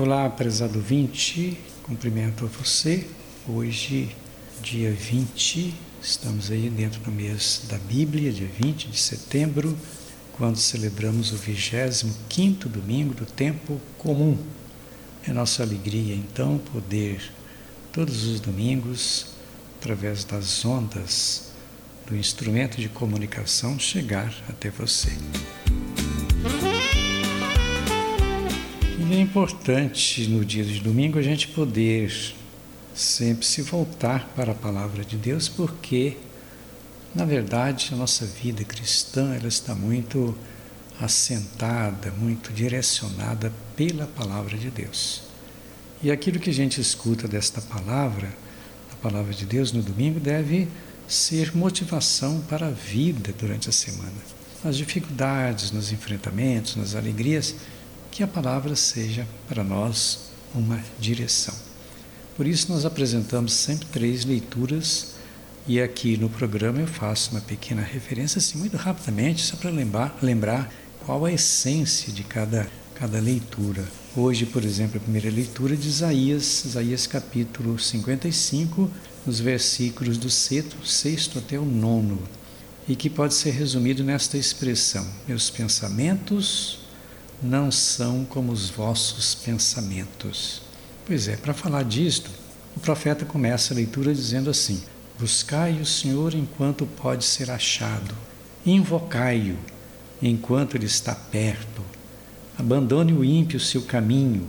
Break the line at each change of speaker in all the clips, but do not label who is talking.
Olá, prezado 20, cumprimento a você. Hoje, dia 20, estamos aí dentro do mês da Bíblia, dia 20 de setembro, quando celebramos o 25 domingo do tempo comum. É nossa alegria, então, poder todos os domingos, através das ondas do instrumento de comunicação, chegar até você. É importante no dia de domingo a gente poder sempre se voltar para a palavra de Deus, porque na verdade a nossa vida cristã ela está muito assentada, muito direcionada pela palavra de Deus. E aquilo que a gente escuta desta palavra, a palavra de Deus no domingo, deve ser motivação para a vida durante a semana. Nas dificuldades, nos enfrentamentos, nas alegrias, que a palavra seja para nós uma direção. Por isso, nós apresentamos sempre três leituras e aqui no programa eu faço uma pequena referência, assim, muito rapidamente, só para lembrar, lembrar qual a essência de cada, cada leitura. Hoje, por exemplo, a primeira leitura de Isaías, Isaías capítulo 55, nos versículos do sexto, sexto até o nono, e que pode ser resumido nesta expressão: Meus pensamentos não são como os vossos pensamentos. Pois é, para falar disto, o profeta começa a leitura dizendo assim: Buscai o Senhor enquanto pode ser achado, invocai-o enquanto ele está perto. Abandone o ímpio seu caminho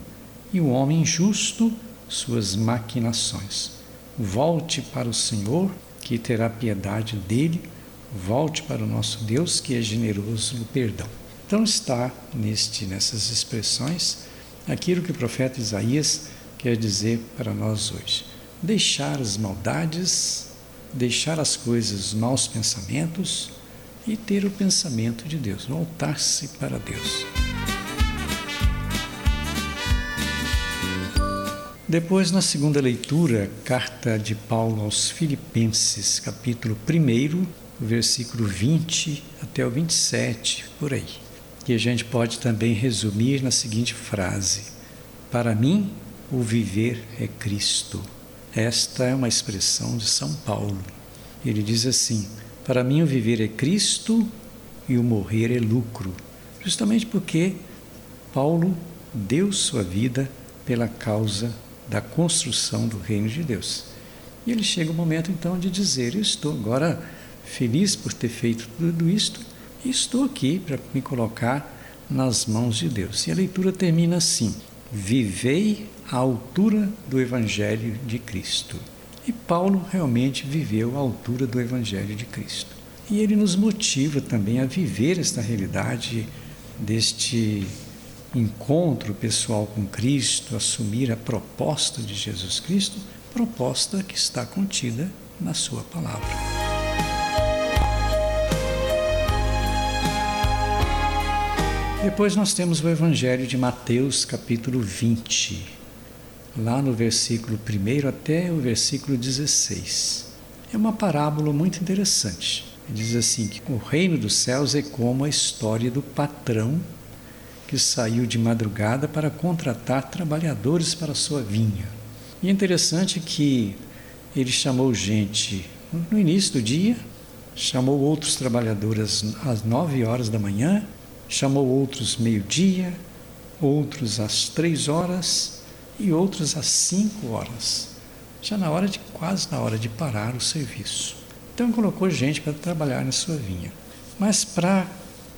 e o homem justo suas maquinações. Volte para o Senhor, que terá piedade dele, volte para o nosso Deus, que é generoso no perdão. Então está neste, nessas expressões aquilo que o profeta Isaías quer dizer para nós hoje. Deixar as maldades, deixar as coisas, os maus pensamentos e ter o pensamento de Deus, voltar-se para Deus. Depois, na segunda leitura, carta de Paulo aos Filipenses, capítulo 1, versículo 20 até o 27, por aí que a gente pode também resumir na seguinte frase: Para mim, o viver é Cristo. Esta é uma expressão de São Paulo. Ele diz assim: Para mim, o viver é Cristo e o morrer é lucro. Justamente porque Paulo deu sua vida pela causa da construção do reino de Deus. E ele chega o momento então de dizer: Eu estou agora feliz por ter feito tudo isto e estou aqui para me colocar nas mãos de Deus. E a leitura termina assim: Vivei à altura do Evangelho de Cristo. E Paulo realmente viveu à altura do Evangelho de Cristo. E ele nos motiva também a viver esta realidade deste encontro pessoal com Cristo, assumir a proposta de Jesus Cristo, proposta que está contida na Sua palavra. Depois nós temos o Evangelho de Mateus, capítulo 20, lá no versículo 1 até o versículo 16. É uma parábola muito interessante. Ele diz assim que o reino dos céus é como a história do patrão que saiu de madrugada para contratar trabalhadores para a sua vinha. E é interessante que ele chamou gente no início do dia, chamou outros trabalhadores às nove horas da manhã Chamou outros meio-dia, outros às três horas e outros às cinco horas, já na hora de quase na hora de parar o serviço. Então colocou gente para trabalhar na sua vinha. Mas para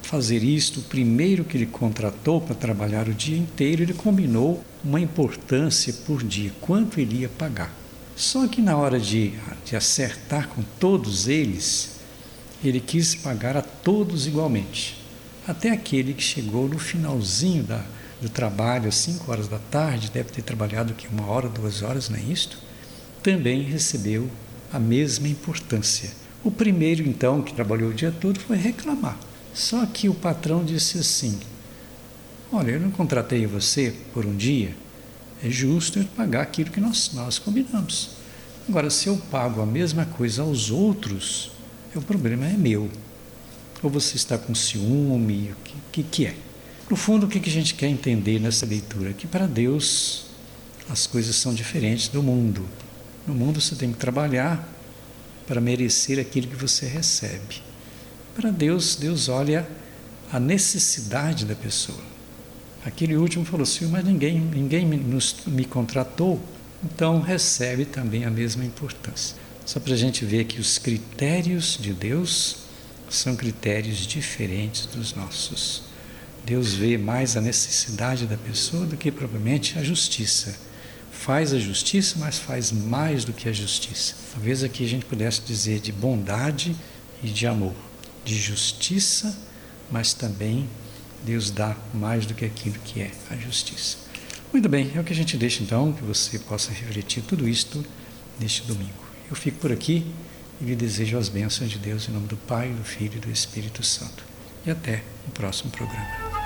fazer isto, o primeiro que ele contratou para trabalhar o dia inteiro, ele combinou uma importância por dia, quanto ele ia pagar. Só que na hora de, de acertar com todos eles, ele quis pagar a todos igualmente até aquele que chegou no finalzinho da, do trabalho, às 5 horas da tarde, deve ter trabalhado aqui uma hora, duas horas, não é isto? Também recebeu a mesma importância. O primeiro, então, que trabalhou o dia todo, foi reclamar. Só que o patrão disse assim: Olha, eu não contratei você por um dia, é justo eu pagar aquilo que nós, nós combinamos. Agora, se eu pago a mesma coisa aos outros, o problema é meu ou você está com ciúme, o que, que, que é? No fundo, o que a gente quer entender nessa leitura? Que para Deus as coisas são diferentes do mundo. No mundo você tem que trabalhar para merecer aquilo que você recebe. Para Deus, Deus olha a necessidade da pessoa. Aquele último falou assim, mas ninguém, ninguém me, nos, me contratou, então recebe também a mesma importância. Só para a gente ver que os critérios de Deus são critérios diferentes dos nossos. Deus vê mais a necessidade da pessoa do que propriamente a justiça. Faz a justiça, mas faz mais do que a justiça. Talvez aqui a gente pudesse dizer de bondade e de amor, de justiça, mas também Deus dá mais do que aquilo que é a justiça. Muito bem, é o que a gente deixa então, que você possa refletir tudo isto neste domingo. Eu fico por aqui e lhe desejo as bênçãos de Deus em nome do Pai, do Filho e do Espírito Santo. E até o próximo programa.